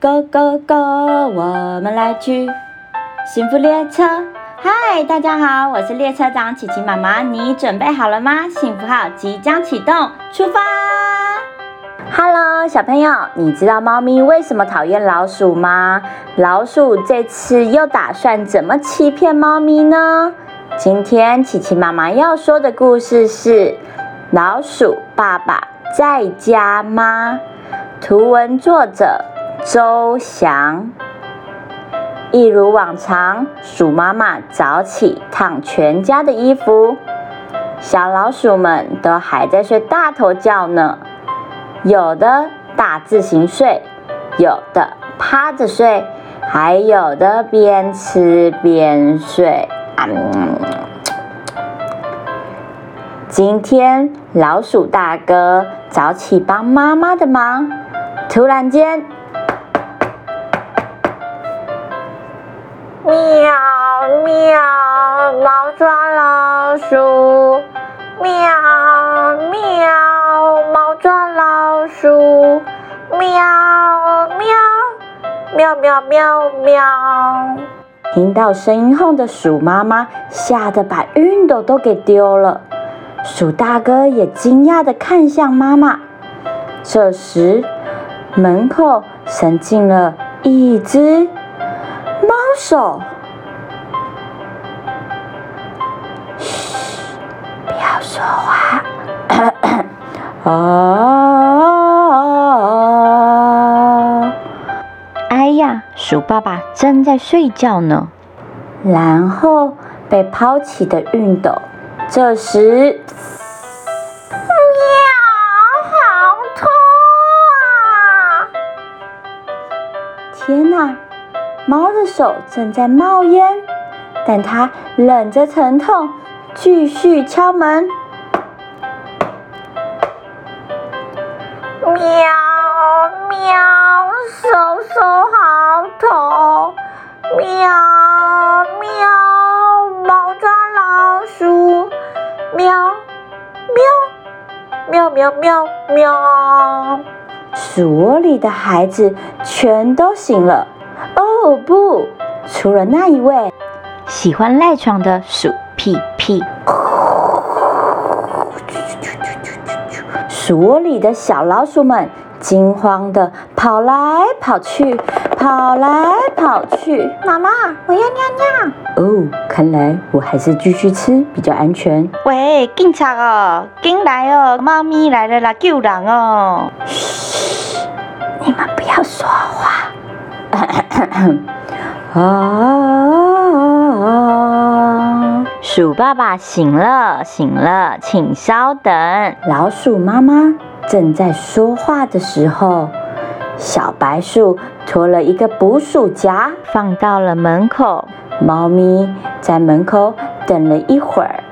Go Go Go，我们来去幸福列车。嗨，大家好，我是列车长琪琪妈妈，你准备好了吗？幸福号即将启动，出发！Hello，小朋友，你知道猫咪为什么讨厌老鼠吗？老鼠这次又打算怎么欺骗猫咪呢？今天琪琪妈妈要说的故事是《老鼠爸爸在家吗》，图文作者周翔。一如往常，鼠妈妈早起烫全家的衣服，小老鼠们都还在睡大头觉呢。有的大字型睡，有的趴着睡，还有的边吃边睡。今天老鼠大哥早起帮妈妈的忙，突然间。喵喵，猫抓老鼠。喵喵，猫抓老鼠。喵喵，喵喵喵喵。听到声音后的鼠妈妈吓得把熨斗都给丢了，鼠大哥也惊讶地看向妈妈。这时，门口伸进了一只。手，嘘，不要说话。啊！哎呀，鼠爸爸正在睡觉呢。然后被抛弃的熨斗，这时，喵，好痛啊！天哪！猫的手正在冒烟，但它忍着疼痛，继续敲门。喵喵，手手好痛！喵喵，猫抓老鼠！喵喵喵喵喵喵！鼠窝里的孩子全都醒了。哦不！除了那一位喜欢赖床的鼠屁屁，鼠窝里的小老鼠们惊慌的跑来跑去，跑来跑去。妈妈，我要尿尿。哦，看来我还是继续吃比较安全。喂，警察哦，进来哦，猫咪来了啦，救人哦！嘘，你们不要。啊！鼠爸爸醒了，醒了，请稍等。老鼠妈妈正在说话的时候，小白鼠拖了一个捕鼠夹，放到了门口。猫咪在门口等了一会儿，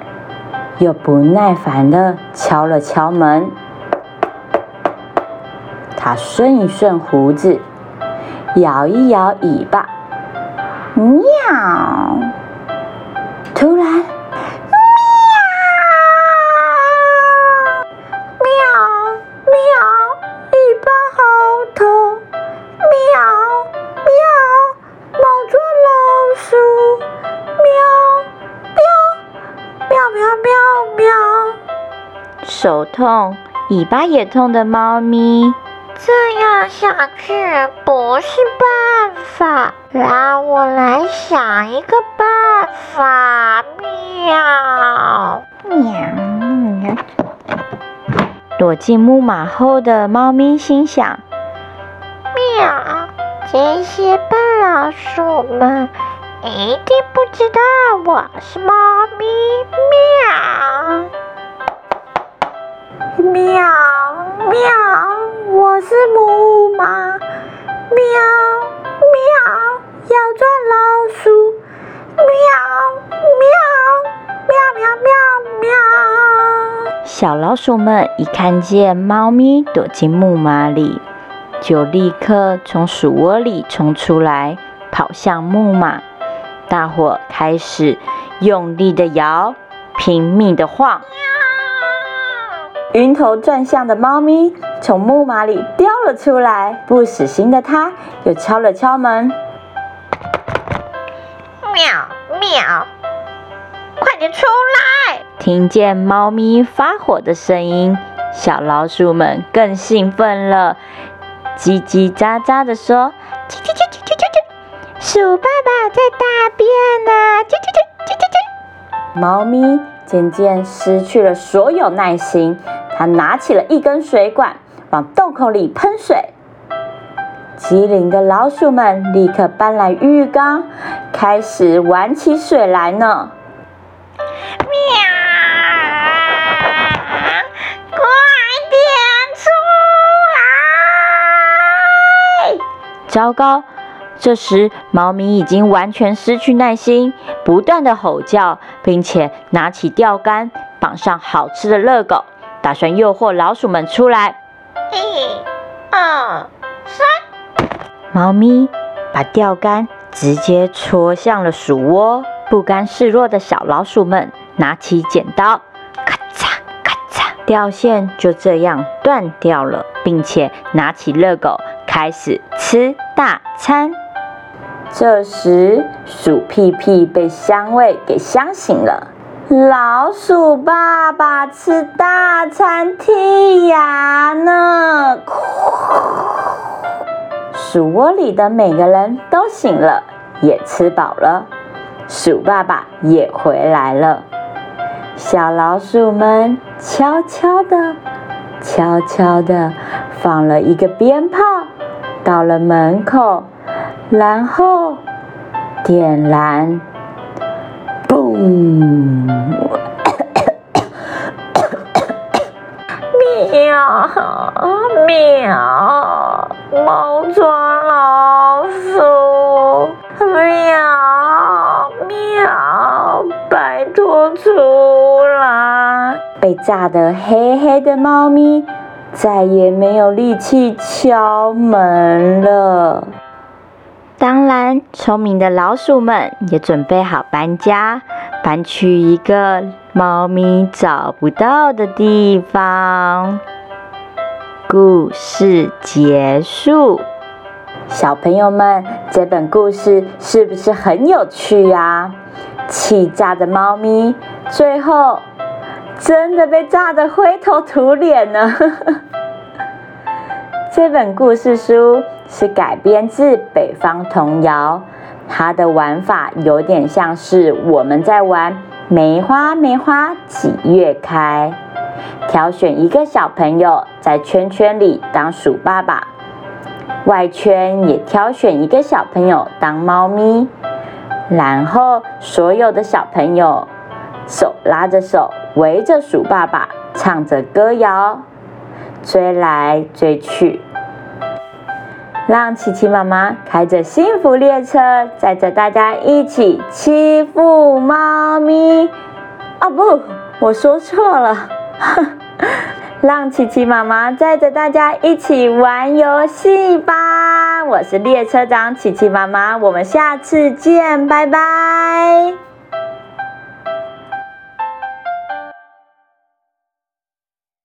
又不耐烦的敲了敲门。它顺一顺胡子。摇一摇尾巴，喵！突然，喵！喵喵，尾巴好痛！喵喵，猫捉老鼠！喵喵喵喵喵喵，手痛，尾巴也痛的猫咪。这样下去不是办法，让我来想一个办法。喵喵！躲进木马后的猫咪心想：喵，这些笨老鼠们一定不知道我是猫咪。喵喵喵！我是木马，喵喵，要抓老鼠，喵喵喵喵喵喵。小老鼠们一看见猫咪躲进木马里，就立刻从鼠窝里冲出来，跑向木马。大伙开始用力的摇，拼命的晃。晕头转向的猫咪从木马里掉了出来，不死心的他又敲了敲门。喵喵，快点出来！听见猫咪发火的声音，小老鼠们更兴奋了，叽叽喳喳的说：“叽叽叽叽叽叽叽，鼠爸爸在大便呢！”叽叽叽叽叽叽。猫咪渐渐失去了所有耐心，它拿起了一根水管，往洞口里喷水。机灵的老鼠们立刻搬来浴缸，开始玩起水来呢。喵！快点出来！糟糕！这时，猫咪已经完全失去耐心，不断的吼叫，并且拿起钓竿，绑上好吃的热狗，打算诱惑老鼠们出来。一、二、三！猫咪把钓竿直接戳向了鼠窝。不甘示弱的小老鼠们拿起剪刀，咔嚓咔嚓，钓线就这样断掉了，并且拿起热狗开始吃大餐。这时，鼠屁屁被香味给香醒了。老鼠爸爸吃大餐剔牙呢。鼠窝里的每个人都醒了，也吃饱了。鼠爸爸也回来了。小老鼠们悄悄地、悄悄地放了一个鞭炮到了门口，然后点燃，喵喵，猫抓老鼠！喵喵，拜托出来！被炸得黑黑的猫咪再也没有力气敲门了。当然，聪明的老鼠们也准备好搬家，搬去一个猫咪找不到的地方。故事结束。小朋友们，这本故事是不是很有趣啊？气炸的猫咪，最后真的被炸得灰头土脸呢。这本故事书是改编自北方童谣，它的玩法有点像是我们在玩梅花梅花几月开，挑选一个小朋友在圈圈里当鼠爸爸，外圈也挑选一个小朋友当猫咪，然后所有的小朋友手拉着手围着鼠爸爸唱着歌谣，追来追去。让琪琪妈妈开着幸福列车，载着大家一起欺负猫咪。哦不，我说错了。让琪琪妈妈载着大家一起玩游戏吧。我是列车长琪琪妈妈，我们下次见，拜拜。